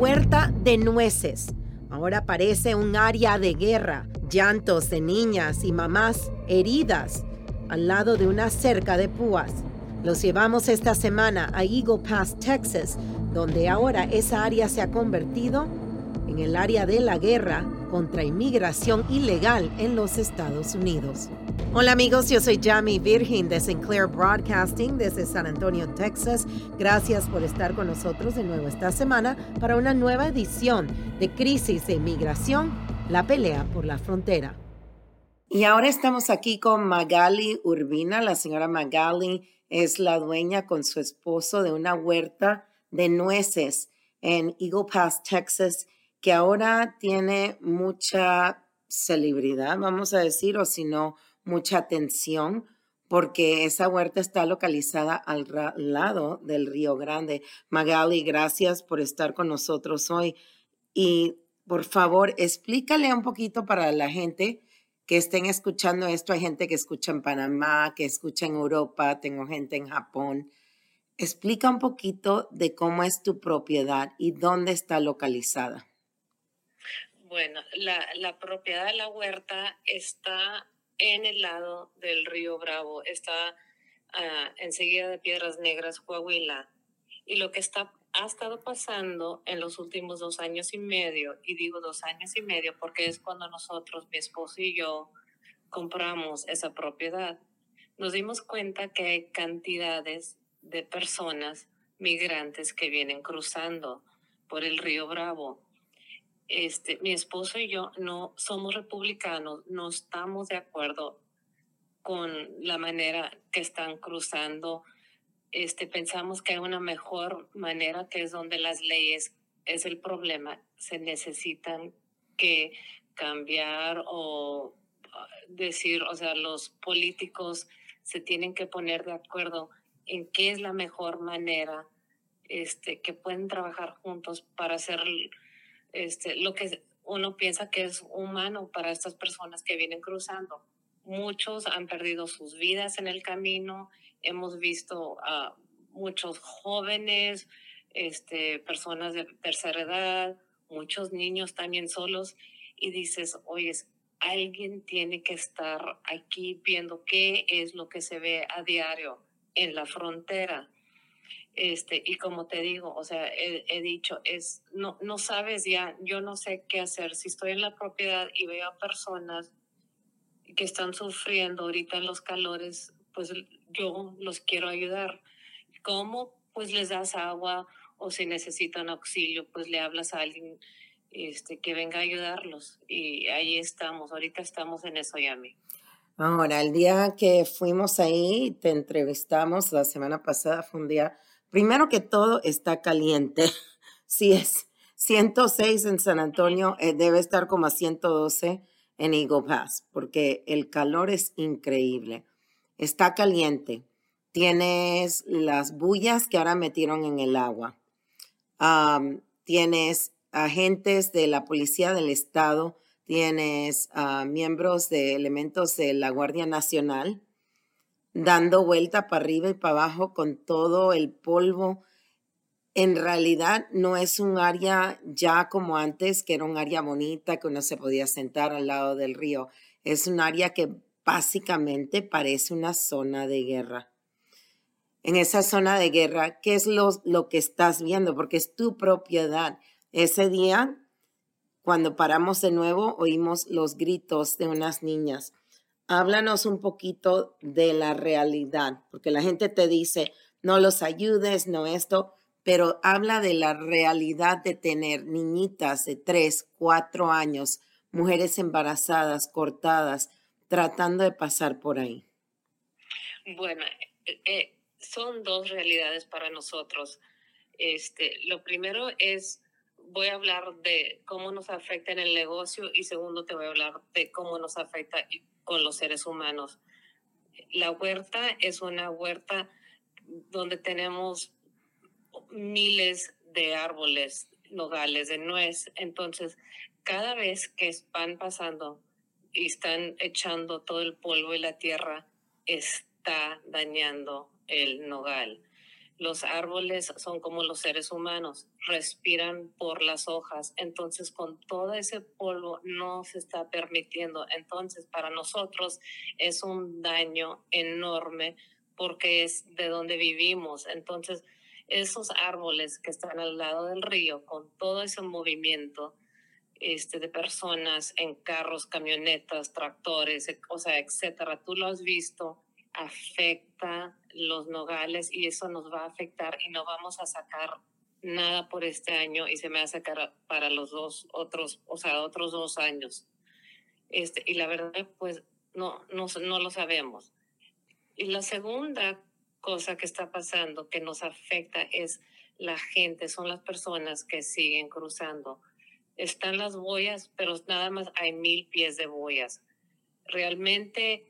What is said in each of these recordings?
Huerta de nueces. Ahora parece un área de guerra. Llantos de niñas y mamás heridas al lado de una cerca de púas. Los llevamos esta semana a Eagle Pass, Texas, donde ahora esa área se ha convertido en el área de la guerra contra inmigración ilegal en los Estados Unidos. Hola amigos, yo soy Jamie Virgin de Sinclair Broadcasting desde San Antonio, Texas. Gracias por estar con nosotros de nuevo esta semana para una nueva edición de Crisis de Inmigración, la pelea por la frontera. Y ahora estamos aquí con Magali Urbina. La señora Magali es la dueña con su esposo de una huerta de nueces en Eagle Pass, Texas, que ahora tiene mucha celebridad, vamos a decir, o si no, mucha atención, porque esa huerta está localizada al lado del Río Grande. Magali, gracias por estar con nosotros hoy. Y por favor, explícale un poquito para la gente que estén escuchando esto. Hay gente que escucha en Panamá, que escucha en Europa, tengo gente en Japón. Explica un poquito de cómo es tu propiedad y dónde está localizada. Bueno, la, propiedad de la huerta está en el lado del río Bravo, está uh, enseguida de Piedras Negras, Coahuila. Y lo que está ha estado pasando en los últimos dos años y medio, y digo dos años y medio porque es cuando nosotros, mi esposo y yo, compramos esa propiedad. Nos dimos cuenta que hay cantidades de personas migrantes que vienen cruzando por el río Bravo. Este, mi esposo y yo no somos republicanos, no estamos de acuerdo con la manera que están cruzando este, pensamos que hay una mejor manera, que es donde las leyes es el problema, se necesitan que cambiar o ah, decir, o sea, los políticos se tienen que poner de acuerdo en qué es la mejor manera este, que pueden trabajar juntos para hacer este, lo que uno piensa que es humano para estas personas que vienen cruzando. Muchos han perdido sus vidas en el camino hemos visto a muchos jóvenes, este, personas de tercera edad, muchos niños también solos, y dices, oye, alguien tiene que estar aquí viendo qué es lo que se ve a diario en la frontera. Este, y como te digo, o sea, he, he, dicho, es, no, no sabes ya, yo no sé qué hacer. Si estoy en la propiedad y veo a personas que están sufriendo ahorita en los calores, pues yo los quiero ayudar. ¿Cómo? Pues les das agua o si necesitan auxilio, pues le hablas a alguien este, que venga a ayudarlos. Y ahí estamos, ahorita estamos en eso, Yami. Ahora, el día que fuimos ahí, te entrevistamos la semana pasada, fue un día, primero que todo, está caliente. Si es 106 en San Antonio, eh, debe estar como a 112 en Eagle Pass, porque el calor es increíble está caliente. Tienes las bullas que ahora metieron en el agua. tienes agentes de la Policía del Estado, tienes ah, miembros de elementos de la Guardia Nacional dando vuelta para arriba y para abajo con todo el polvo. En realidad no es un área ya como antes, que era un área bonita, que uno se podía sentar al lado del río. Es un área que básicamente parece una zona de guerra. En esa zona de guerra, ¿qué es lo, lo que estás viendo? Porque es tu propiedad. Ese día, cuando paramos de nuevo, oímos los gritos de unas niñas. Háblanos un poquito de la realidad, porque la gente te dice, no los ayudes, no esto, pero habla de la realidad de tener niñitas de tres, cuatro años, mujeres embarazadas, cortadas, tratando de pasar por ahí? Bueno, eh, eh, son dos realidades para nosotros. Este, lo primero es, voy a hablar de cómo nos afecta en el negocio y segundo te voy a hablar de cómo nos afecta con los seres humanos. La huerta es una huerta donde tenemos miles de árboles, nogales, de nuez. Entonces, cada vez que van pasando y están echando todo el polvo y la tierra, está dañando el nogal. Los árboles son como los seres humanos, respiran por las hojas, entonces con todo ese polvo no se está permitiendo. Entonces para nosotros es un daño enorme porque es de donde vivimos. Entonces esos árboles que están al lado del río, con todo ese movimiento este, de personas en carros, camionetas, tractores, o sea, etcétera, tú lo has visto, afecta los nogales y eso nos va a afectar y no vamos a sacar nada por este año y se me va a sacar para los dos otros, o sea, otros dos años. Este, y la verdad, pues no, no, no lo sabemos. Y la segunda cosa que está pasando que nos afecta es la gente, son las personas que siguen cruzando. Están las boyas, pero nada más hay mil pies de boyas. Realmente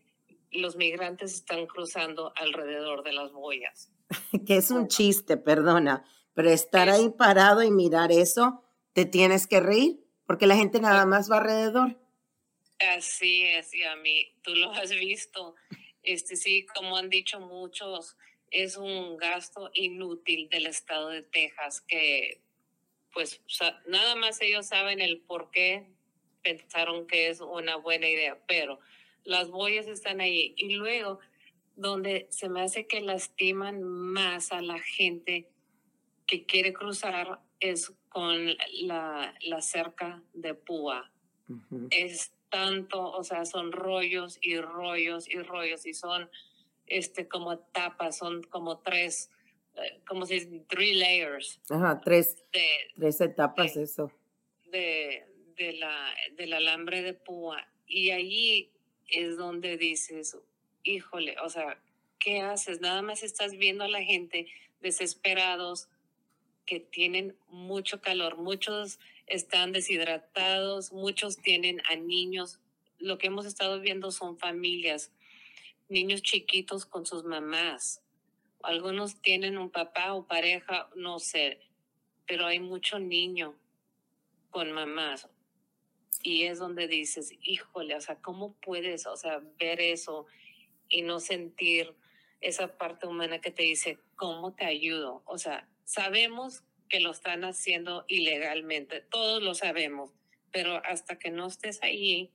los migrantes están cruzando alrededor de las boyas. que es un chiste, perdona, pero estar ahí parado y mirar eso, te tienes que reír, porque la gente nada más va alrededor. Así es, y a mí, tú lo has visto. Este sí, como han dicho muchos, es un gasto inútil del estado de Texas que pues nada más ellos saben el por qué pensaron que es una buena idea, pero las boyas están ahí. Y luego, donde se me hace que lastiman más a la gente que quiere cruzar es con la, la cerca de púa. Es tanto, o sea, son rollos y rollos y rollos y son este, como tapas, son como tres, eh, como si three layers. Ajá, tres, tres etapas, eso. De, de la, del alambre de púa. Y allí es donde dices, híjole, o sea, ¿qué haces? Nada más estás viendo a la gente desesperados que tienen mucho calor, muchos están deshidratados, muchos tienen a niños. Lo que hemos estado viendo son familias, niños chiquitos con sus mamás. Algunos tienen un papá o pareja, no sé, pero hay mucho niño con mamás y es donde dices, híjole, o sea, ¿cómo puedes, o sea, ver eso y no sentir esa parte humana que te dice, ¿cómo te ayudo? O sea, sabemos que lo están haciendo ilegalmente, todos lo sabemos, pero hasta que no estés ahí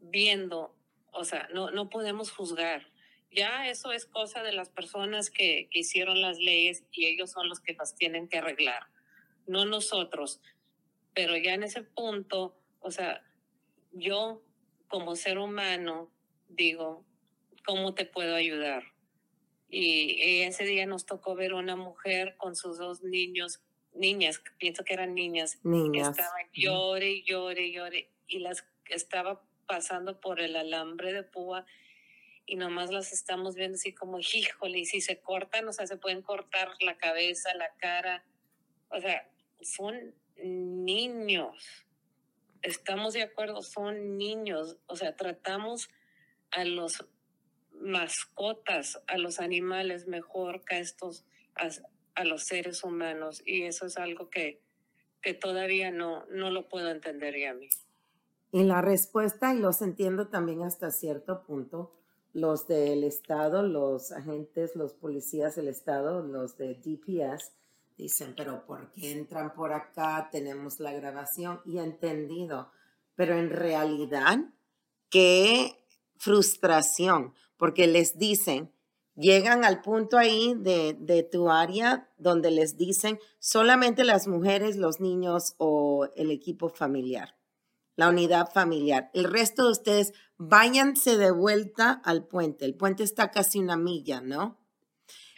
viendo, o sea, no, no podemos juzgar. Ya eso es cosa de las personas que, que hicieron las leyes y ellos son los que las tienen que arreglar, no nosotros. Pero ya en ese punto, o sea, yo como ser humano digo, ¿cómo te puedo ayudar? Y, ese día nos tocó ver una mujer con sus dos niños, niñas, pienso que eran niñas, niñas. que estaban llore llore llore, y las estaba pasando por el alambre de púa y nomás las estamos viendo así como, híjole, y si se cortan, o sea, se pueden cortar la cabeza, la cara, o sea, son niños estamos de acuerdo, son niños, o sea, tratamos a los mascotas, a los animales mejor que a estos, a, los seres humanos. Y eso es algo que, que todavía no, no lo puedo entender ya a mí. Y la respuesta, y los entiendo también hasta cierto punto, los del Estado, los agentes, los policías del Estado, los de DPS, Dicen, pero ¿por qué entran por acá? Tenemos la grabación y entendido. Pero en realidad, qué frustración, porque les dicen, llegan al punto ahí de, de, tu área donde les dicen solamente las mujeres, los niños o el equipo familiar, la unidad familiar. El resto de ustedes váyanse de vuelta al puente. El puente está casi una milla, ¿no?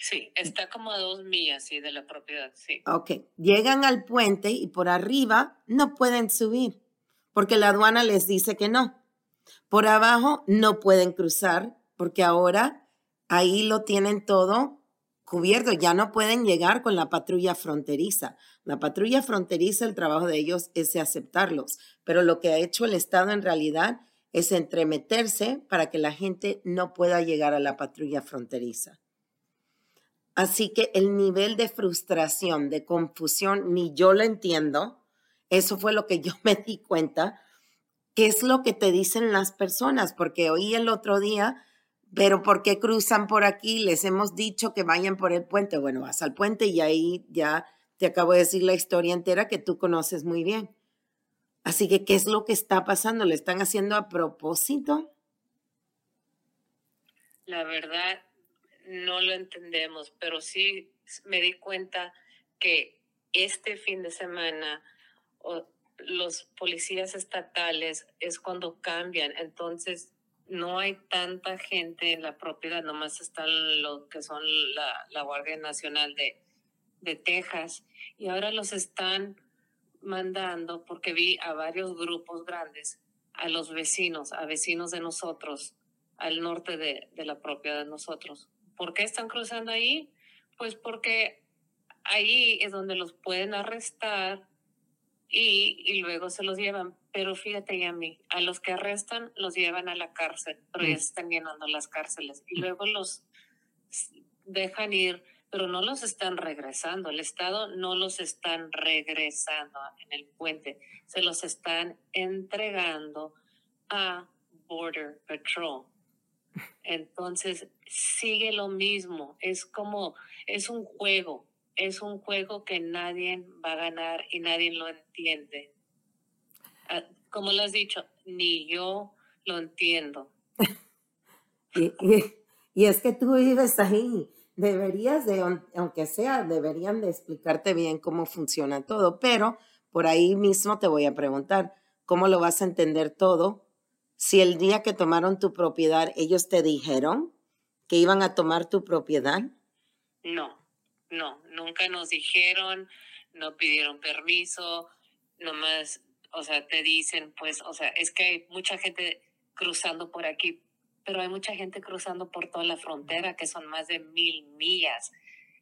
Sí, está como a dos millas, sí, de la propiedad, sí. Ok, llegan al puente y por arriba no pueden subir, porque la aduana les dice que no. Por abajo no pueden cruzar porque ahora ahí lo tienen todo cubierto, ya no pueden llegar con la patrulla fronteriza. La patrulla fronteriza, el trabajo de ellos es de aceptarlos, pero lo que ha hecho el Estado en realidad es entremeterse para que la gente no pueda llegar a la patrulla fronteriza. Así que el nivel de frustración, de confusión, ni yo lo entiendo. Eso fue lo que yo me di cuenta. ¿Qué es lo que te dicen las personas? Porque oí el otro día, pero ¿por qué cruzan por aquí? Les hemos dicho que vayan por el puente. Bueno, vas al puente y ahí ya te acabo de decir la historia entera que tú conoces muy bien. Así que, ¿qué es lo que está pasando? ¿Le están haciendo a propósito? La verdad, no lo entendemos, pero sí me di cuenta que este fin de semana los policías estatales es cuando cambian, entonces no hay tanta gente en la propiedad, nomás están lo que son la, Guardia Nacional de, de Texas. Y ahora los están mandando porque vi a varios grupos grandes, a los vecinos, a vecinos de nosotros, al norte de, de la propiedad de nosotros ¿Por qué están cruzando ahí? Pues porque ahí es donde los pueden arrestar y, luego se los llevan. Pero fíjate, ya a mí, a los que arrestan los llevan a la cárcel, pero ya mm. se están llenando las cárceles. Y mm. luego los dejan ir, pero no los están regresando. El Estado no los están regresando en el puente. Se los están entregando a Border Patrol. Entonces, sigue lo mismo, es como, es un juego, es un juego que nadie va a ganar y nadie lo entiende. Ah, como lo has dicho, ni yo lo entiendo. y, y, es que tú vives ahí, deberías de, aunque sea, deberían de explicarte bien cómo funciona todo, pero por ahí mismo te voy a preguntar, ¿cómo lo vas a entender todo si el día que tomaron tu propiedad ellos te dijeron que iban a tomar tu propiedad? No, no, nunca nos dijeron, no pidieron permiso, nomás, o sea, te dicen, pues, o sea, es que hay mucha gente cruzando por aquí, pero hay mucha gente cruzando por toda la frontera, que son más de mil millas.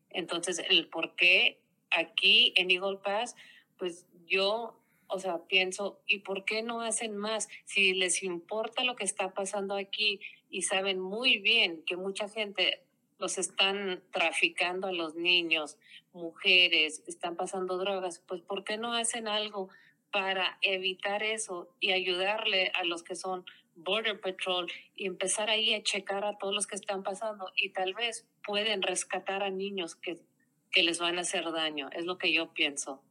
Entonces, el por qué aquí en Eagle Pass, pues yo o sea, pienso, ¿y por qué no hacen más? Si les importa lo que está pasando aquí y saben muy bien que mucha gente los están traficando a los niños, mujeres, están pasando drogas, pues ¿por qué no hacen algo para evitar eso y ayudarle a los que son Border Patrol y empezar ahí a checar a todos los que están pasando y tal vez pueden rescatar a niños que, que les van a hacer daño? Es lo que yo pienso.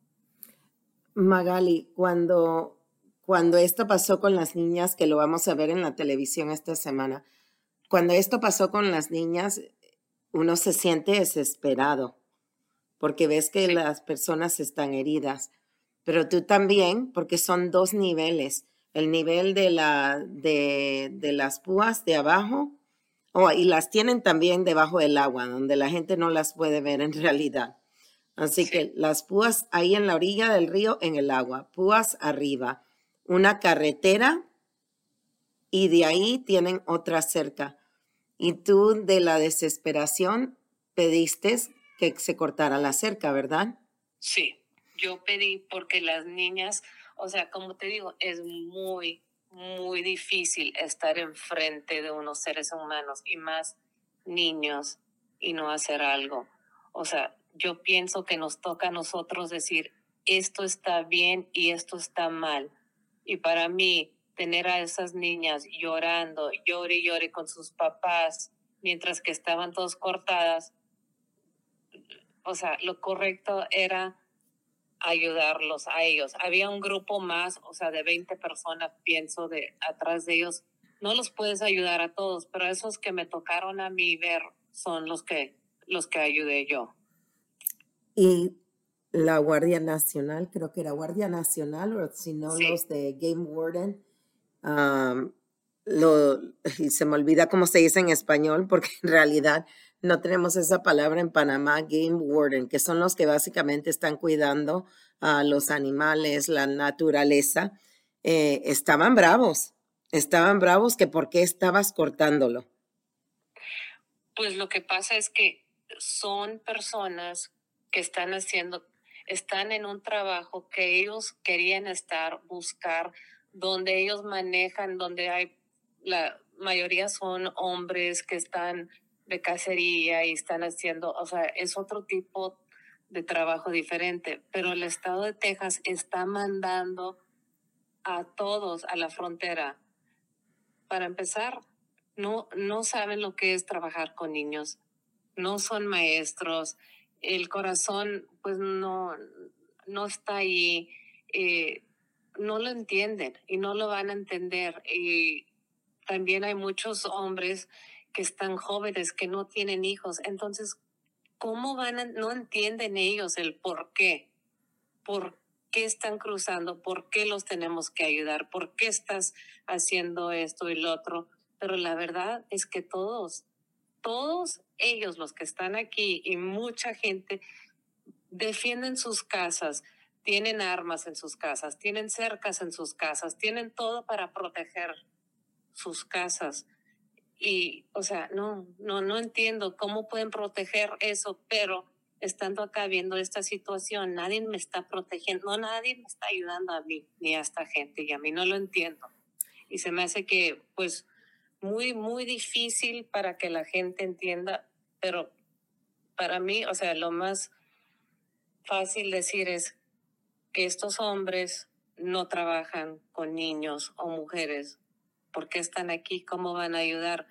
Magali, cuando, cuando esto pasó con las niñas, que lo vamos a ver en la televisión esta semana, cuando esto pasó con las niñas, uno se siente desesperado porque ves que las personas están heridas, pero tú también, porque son dos niveles, el nivel de, la, de, de las púas de abajo, oh, y las tienen también debajo del agua, donde la gente no las puede ver en realidad. Así que las púas ahí en la orilla del río, en el agua, púas arriba, una carretera y de ahí tienen otra cerca. Y tú de la desesperación pediste que se cortara la cerca, ¿verdad? Sí, yo pedí porque las niñas, o sea, como te digo, es muy, muy difícil estar enfrente de unos seres humanos y más niños y no hacer algo. O sea, yo pienso que nos toca a nosotros decir, esto está bien y esto está mal. Y para mí, tener a esas niñas llorando, llore y llore con sus papás, mientras que estaban todos cortadas, o sea, lo correcto era ayudarlos a ellos. Había un grupo más, o sea, de 20 personas, pienso, de atrás de ellos. No los puedes ayudar a todos, pero esos que me tocaron a mí ver son los que, los que ayudé yo y la Guardia Nacional, creo que era Guardia Nacional, o si no los de Game Warden, lo, y se me olvida cómo se dice en español, porque en realidad no tenemos esa palabra en Panamá, Game Warden, que son los que básicamente están cuidando a los animales, la naturaleza, eh, estaban bravos, Estaban bravos que por qué estabas cortándolo. Pues lo que pasa es que son personas que están haciendo, están en un trabajo que ellos querían estar, buscar, donde ellos manejan, donde hay, la mayoría son hombres que están de cacería y están haciendo, o sea, es otro tipo de trabajo diferente, pero el estado de Texas está mandando a todos a la frontera. Para empezar, no, no saben lo que es trabajar con niños, no son maestros, el corazón pues no, no está ahí, eh, no lo entienden y no lo van a entender. Y también hay muchos hombres que están jóvenes, que no tienen hijos. Entonces, ¿cómo van a, no entienden ellos el por qué? ¿Por qué están cruzando? ¿Por qué los tenemos que ayudar? ¿Por qué estás haciendo esto y lo otro? Pero la verdad es que todos, todos ellos, los que están aquí y mucha gente, defienden sus casas, tienen armas en sus casas, tienen cercas en sus casas, tienen todo para proteger sus casas. Y, o sea, no, no, no entiendo cómo pueden proteger eso, pero estando acá viendo esta situación, nadie me está protegiendo, no, nadie me está ayudando a mí, ni a esta gente, y a mí no lo entiendo. Y se me hace que, pues, muy, muy difícil para que la gente entienda, pero para mí, o sea, lo más fácil decir es que estos hombres no trabajan con niños o mujeres. ¿Por qué están aquí? ¿Cómo van a ayudar?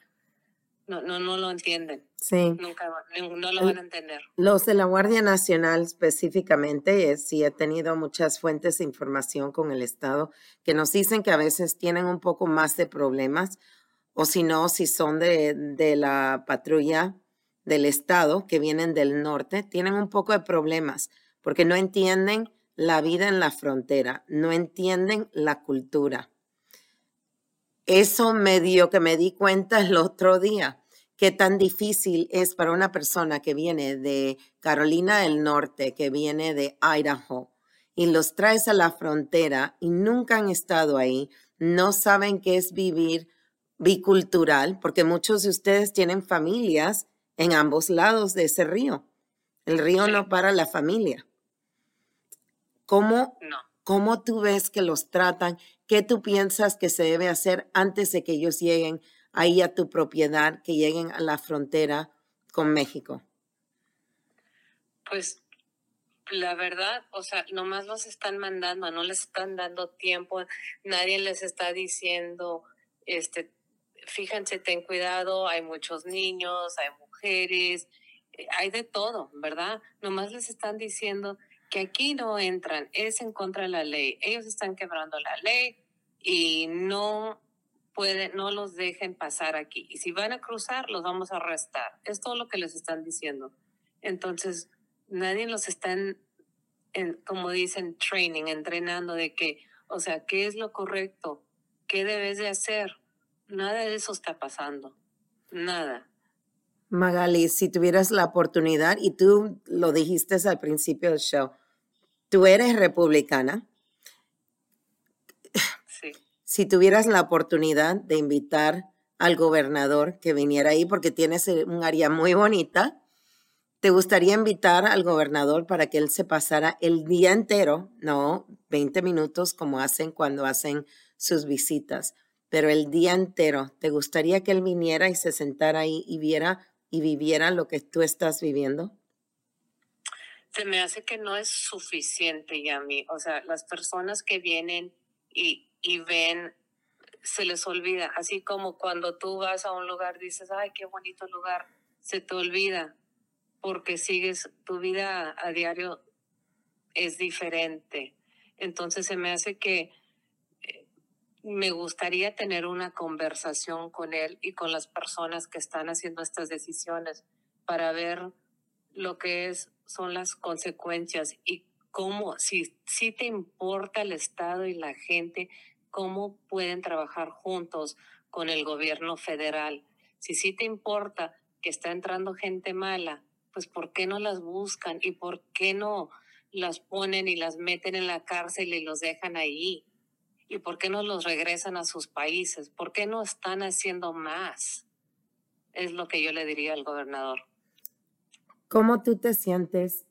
No, no, no lo entienden. Sí. Nunca, no lo van a entender. Los de la Guardia Nacional específicamente, eh, sí he tenido muchas fuentes de información con el Estado que nos dicen que a veces tienen un poco más de problemas o si no, si son de, de la patrulla del Estado que vienen del norte, tienen un poco de problemas porque no entienden la vida en la frontera, no entienden la cultura. Eso me dio que me di cuenta el otro día, qué tan difícil es para una persona que viene de Carolina del Norte, que viene de Idaho, y los traes a la frontera y nunca han estado ahí, no saben qué es vivir bicultural, porque muchos de ustedes tienen familias en ambos lados de ese río. El río no para la familia. ¿Cómo, No. ¿Cómo tú ves que los tratan? ¿Qué tú piensas que se debe hacer antes de que ellos lleguen ahí a tu propiedad, que lleguen a la frontera con México? Pues la verdad, o sea, nomás los están mandando, no les están dando tiempo, nadie les está diciendo, este, fíjense, ten cuidado, hay muchos niños, hay mujeres, eh, hay de todo, ¿verdad? Nomás les están diciendo que aquí no entran, es en contra de la ley, ellos están quebrando la ley y no pueden, no los dejen pasar aquí. Y si van a cruzar, los vamos a arrestar. Es todo lo que les están diciendo. Entonces, nadie los está, en, en, como dicen, training, entrenando de que, o sea, ¿qué es lo correcto? ¿Qué debes de hacer? Nada de eso está pasando. Nada. Magali, si tuvieras la oportunidad, y tú lo dijiste al principio del show, tú eres republicana. Sí. Si tuvieras la oportunidad de invitar al gobernador que viniera ahí, porque tienes un área muy bonita, ¿te gustaría invitar al gobernador para que él se pasara el día entero, no 20 minutos como hacen cuando hacen sus visitas, pero el día entero? ¿Te gustaría que él viniera y se sentara ahí y viera y viviera lo que tú estás viviendo? Se me hace que no es suficiente, Yami. O sea, las personas que vienen y, y ven, se les olvida. Así como cuando tú vas a un lugar, dices, ay, qué bonito lugar, se te olvida porque sigues, tu vida a diario es diferente. Entonces se me hace que me gustaría tener una conversación con él y con las personas que están haciendo estas decisiones para ver lo que son las consecuencias y cómo, si, si te importa el Estado y la gente, cómo pueden trabajar juntos con el gobierno federal. Si sí te importa que está entrando gente mala, pues ¿por qué no las buscan y por qué no las ponen y las meten en la cárcel y los dejan ahí? ¿Y por qué no los regresan a sus países? ¿Por qué no están haciendo más? Es lo que yo le diría al gobernador. ¿Cómo tú te sientes?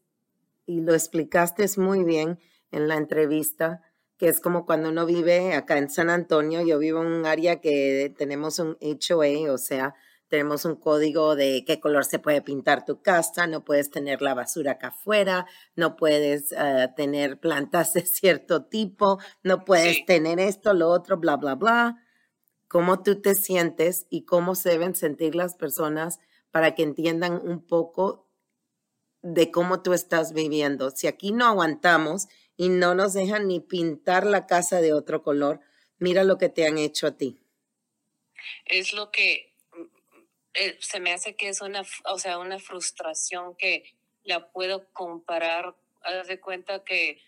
Y lo explicaste muy bien en la entrevista, que es como cuando uno vive acá en San Antonio, yo vivo en un área que tenemos un HOA, o sea, tenemos un código de qué color se puede pintar tu casa, no puedes tener la basura acá afuera, no puedes eh, tener plantas de cierto tipo, no puedes tener esto, lo otro, bla, bla, bla. ¿Cómo tú te sientes y cómo se deben sentir las personas para que entiendan un poco de cómo tú estás viviendo? Si aquí no aguantamos y no nos dejan ni pintar la casa de otro color, mira lo que te han hecho a ti. Es lo que eh, se me hace que es una, o sea, una frustración que la puedo comparar. Haz de cuenta que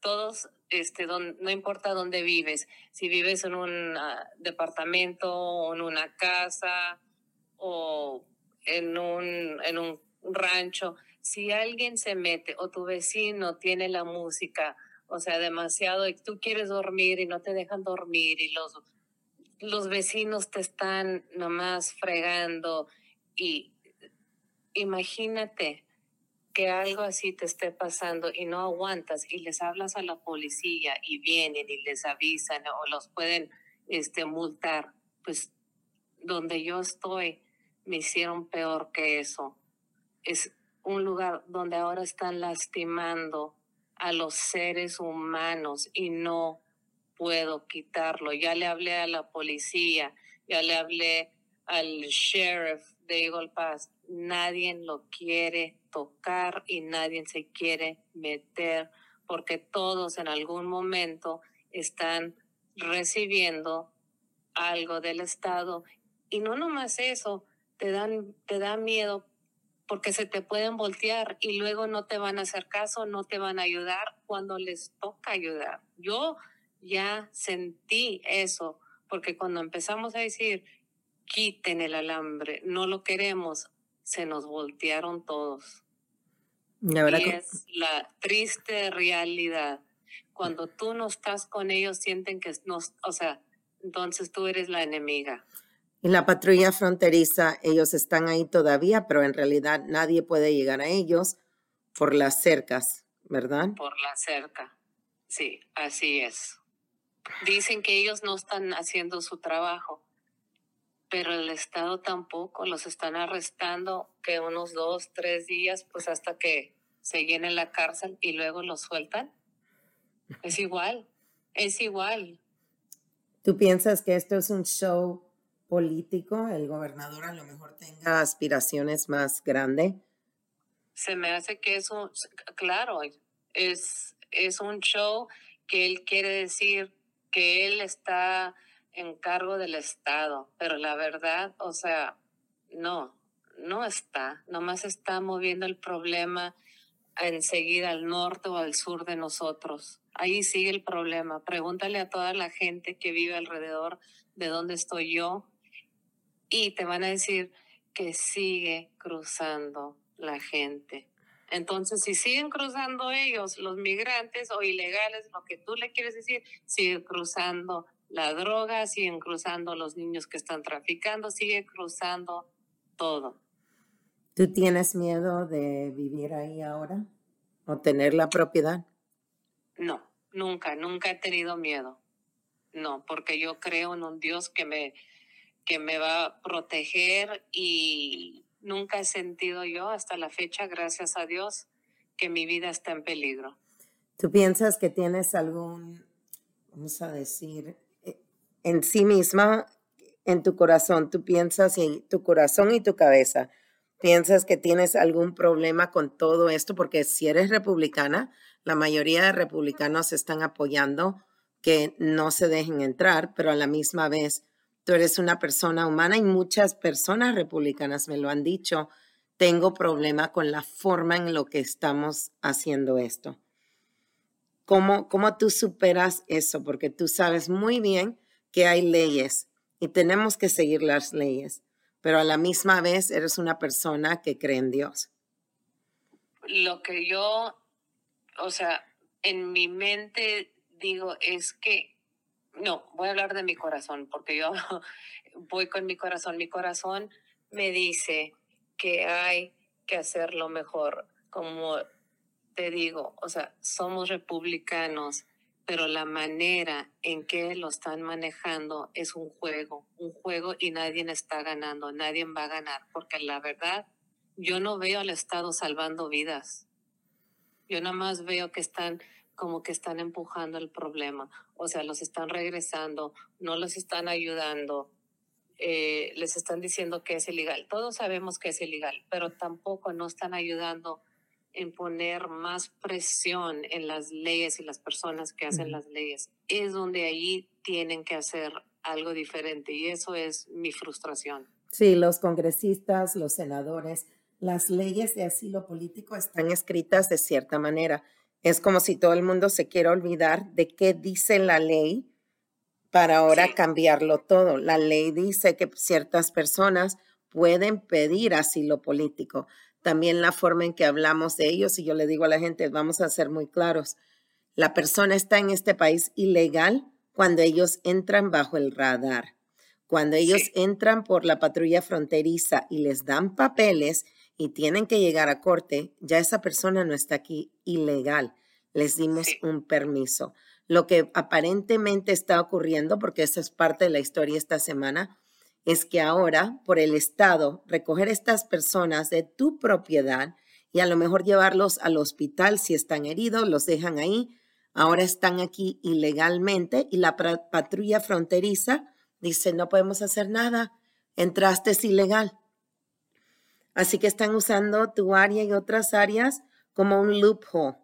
todos, este, no importa dónde vives, si vives en un ah, departamento o en una casa o en un, en un rancho, si alguien se mete o tu vecino tiene la música, o sea, demasiado, y tú quieres dormir y no te dejan dormir y los los vecinos te están nomás fregando y imagínate que algo así te esté pasando y no aguantas y les hablas a la policía y vienen y les avisan o los pueden este, multar, pues donde yo estoy me hicieron peor que eso. Es un lugar donde ahora están lastimando a los seres humanos y no puedo quitarlo. Ya le hablé a la policía, ya le hablé al sheriff de Eagle Pass. Nadie lo quiere tocar y nadie se quiere meter porque todos en algún momento están recibiendo algo del Estado. Y no nomás eso, te, dan, te miedo porque se te pueden voltear y luego no te van a hacer caso, no te van a ayudar cuando les toca ayudar. Yo ya sentí eso, porque cuando empezamos a decir, quiten el alambre, no lo queremos, se nos voltearon todos. Y, es la triste realidad. Cuando tú no estás con ellos, sienten que no, o sea, entonces tú eres la enemiga. En la patrulla fronteriza, ellos están ahí todavía, pero en realidad nadie puede llegar a ellos por las cercas, ¿verdad? Por la cerca, sí, así es dicen que ellos no están haciendo su trabajo, pero el Estado tampoco, los están arrestando que unos dos, tres días, pues hasta que se llene la cárcel y luego los sueltan. Es igual, es igual. ¿Tú piensas que esto es un show político? ¿El gobernador a lo mejor tenga aspiraciones más grandes? Se me hace que es un, claro, es, es un show que él quiere decir, que él está en cargo del Estado, pero la verdad, o sea, no, no está, nomás está moviendo el problema enseguida al norte o al sur de nosotros. Ahí sigue el problema. Pregúntale a toda la gente que vive alrededor de donde estoy yo y te van a decir que sigue cruzando la gente. Entonces, si siguen cruzando ellos, los migrantes o ilegales, lo que tú le quieres decir, siguen cruzando la droga, siguen cruzando los niños que están traficando, sigue cruzando todo. ¿Tú tienes miedo de vivir ahí ahora o tener la propiedad? No, nunca, nunca he tenido miedo. No, porque yo creo en un Dios que me, que me va a proteger y nunca he sentido yo hasta la fecha, gracias a Dios, que mi vida está en peligro. ¿Tú piensas que tienes algún, vamos a decir, eh, en sí misma, en tu corazón, tú piensas en tu corazón y tu cabeza, piensas que tienes algún problema con todo esto? Porque si eres republicana, la mayoría de republicanos están apoyando que no se dejen entrar, pero a la misma vez tú eres una persona humana y muchas personas republicanas me lo han dicho, tengo problema con la forma en lo que estamos haciendo esto. ¿Cómo, ¿Cómo tú superas eso? Porque tú sabes muy bien que hay leyes y tenemos que seguir las leyes, pero a la misma vez eres una persona que cree en Dios. Lo que yo, o sea, en mi mente digo es que no, voy a hablar de mi corazón, porque yo voy con mi corazón. Mi corazón me dice que hay que hacerlo mejor. Como te digo, o sea, somos republicanos, pero la manera en que lo están manejando es un juego, un juego y nadie está ganando, nadie va a ganar, porque la verdad, yo no veo al Estado salvando vidas. Yo nada más veo que están como que están empujando el problema, o sea, los están regresando, no los están ayudando, eh, les están diciendo que es ilegal. Todos sabemos que es ilegal, pero tampoco no están ayudando en poner más presión en las leyes y las personas que hacen las leyes. Es donde ahí tienen que hacer algo diferente y eso es mi frustración. Sí, los congresistas, los senadores, las leyes de asilo político están escritas de cierta manera. Es como si todo el mundo se quiera olvidar de qué dice la ley para ahora cambiarlo todo. La ley dice que ciertas personas pueden pedir asilo político, también la forma en que hablamos de ellos. Y yo le digo a la gente, vamos a ser muy claros, la persona está en este país ilegal cuando ellos entran bajo el radar. Cuando ellos entran por la patrulla fronteriza y les dan papeles y tienen que llegar a corte, ya esa persona no está aquí ilegal. Les dimos un permiso. Lo que aparentemente está ocurriendo, porque esa es parte de la historia esta semana, es que ahora, por el Estado, recoger estas personas de tu propiedad y a lo mejor llevarlos al hospital si están heridos, los dejan ahí, ahora están aquí ilegalmente y la patrulla fronteriza dice, no podemos hacer nada, entraste es ilegal. Así que están usando tu área y otras áreas como un loophole,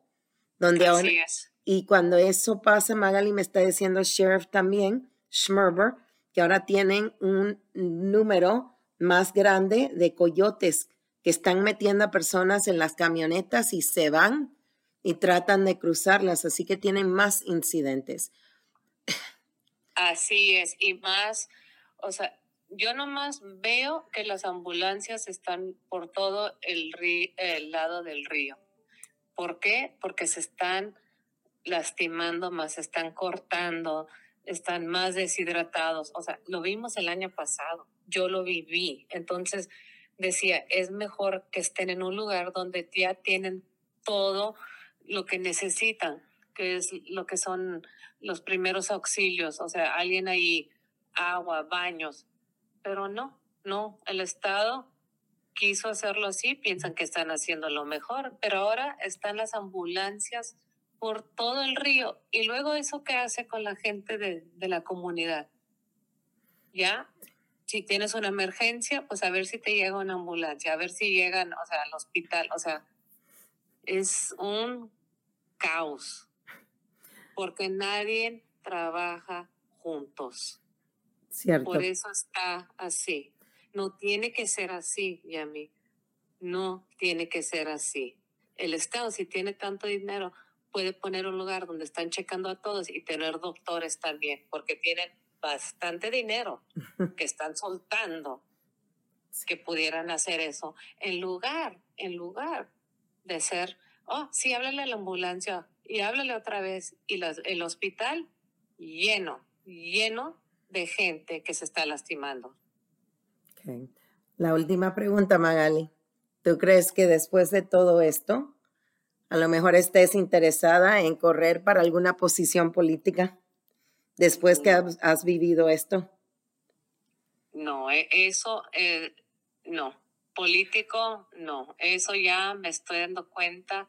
donde ahora, y cuando eso pasa, Magali me está diciendo sheriff también, Schmerber, que ahora tienen un número más grande de coyotes que están metiendo a personas en las camionetas y se van y tratan de cruzarlas, así que tienen más incidentes. Así es, y más, o sea, yo nomás veo que las ambulancias están por todo el, el lado del río. ¿Por qué? Porque se están lastimando más, se están cortando, están más deshidratados. O sea, lo vimos el año pasado, yo lo viví. Entonces decía, es mejor que estén en un lugar donde ya tienen todo lo que necesitan, que es lo que son los primeros auxilios, o sea, alguien ahí, agua, baños, pero no, no, el Estado quiso hacerlo así, piensan que están haciendo lo mejor, pero ahora están las ambulancias por todo el río. Y luego eso qué hace con la gente de, de la comunidad. ¿Ya? Si tienes una emergencia, pues a ver si te llega una ambulancia, a ver si llegan, o sea, al hospital. O sea, es un caos. Porque nadie trabaja juntos. Cierto. Por eso está así. No tiene que ser así, Yami. No tiene que ser así. El Estado, si tiene tanto dinero, puede poner un lugar donde están checando a todos y tener doctores también, porque tienen bastante dinero que están soltando que pudieran hacer eso, en lugar, en lugar de ser, oh, sí, háblale a la ambulancia y háblale otra vez, y el hospital lleno, lleno de gente que se está lastimando. La última pregunta, Magali. ¿Tú crees que después de todo esto, a lo mejor estés interesada en correr para alguna posición política después que has, vivido esto. No, e, eso, eh, no. Político, no. Eso ya me estoy dando cuenta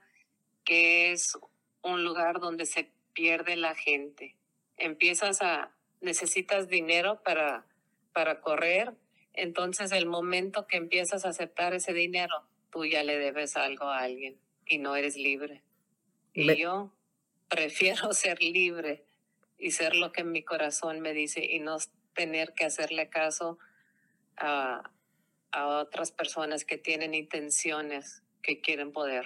que es un lugar donde se pierde la gente. Empiezas a, necesitas dinero para, para correr, entonces el momento que empiezas a aceptar ese dinero, tú ya le debes algo a alguien y no eres libre. Y yo prefiero ser libre y ser lo que mi corazón me dice y no tener que hacerle caso a, a otras personas que tienen intenciones, que quieren poder.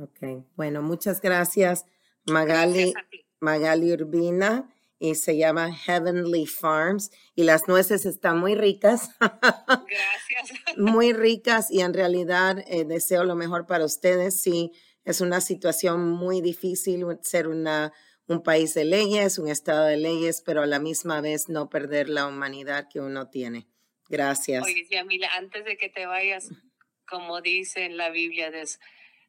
Ok, bueno, muchas gracias, Magali, Magali Urbina y se llama Heavenly Farms y las nueces están muy ricas. Gracias. muy ricas y en realidad eh, deseo lo mejor para ustedes. Sí, es una situación muy difícil ser una, un país de leyes, un estado de leyes, pero a la misma vez no perder la humanidad que uno tiene. Gracias. Oye, Yamila, antes de que te vayas, como dice en la Biblia,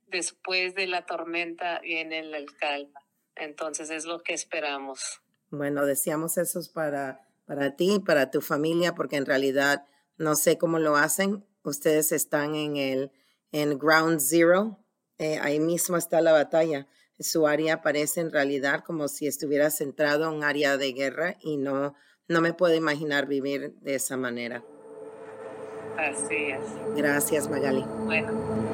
después de la tormenta viene el calma. Entonces es lo que esperamos. Bueno, deseamos eso para, para ti, para tu familia, porque en realidad no sé cómo lo hacen. Ustedes están en el en Ground Zero, eh, ahí mismo está la batalla. Su área parece en realidad como si estuviera centrado en un área de guerra y no, no me puedo imaginar vivir de esa manera. Así es. Gracias, Magali. Bueno.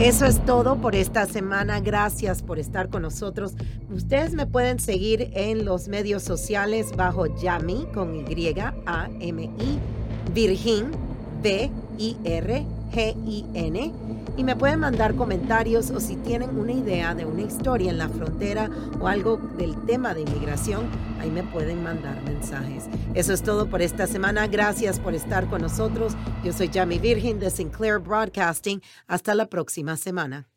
Eso es todo por esta semana. Gracias por estar con nosotros. Ustedes me pueden seguir en los medios sociales bajo Yami con Y A M I Virgin B I R G I N y me pueden mandar comentarios o si tienen una idea de una historia en la frontera o algo del tema de inmigración, ahí me pueden mandar mensajes. Eso es todo por esta semana. Gracias por estar con nosotros. Yo soy Jamie Virgin de Sinclair Broadcasting. Hasta la próxima semana.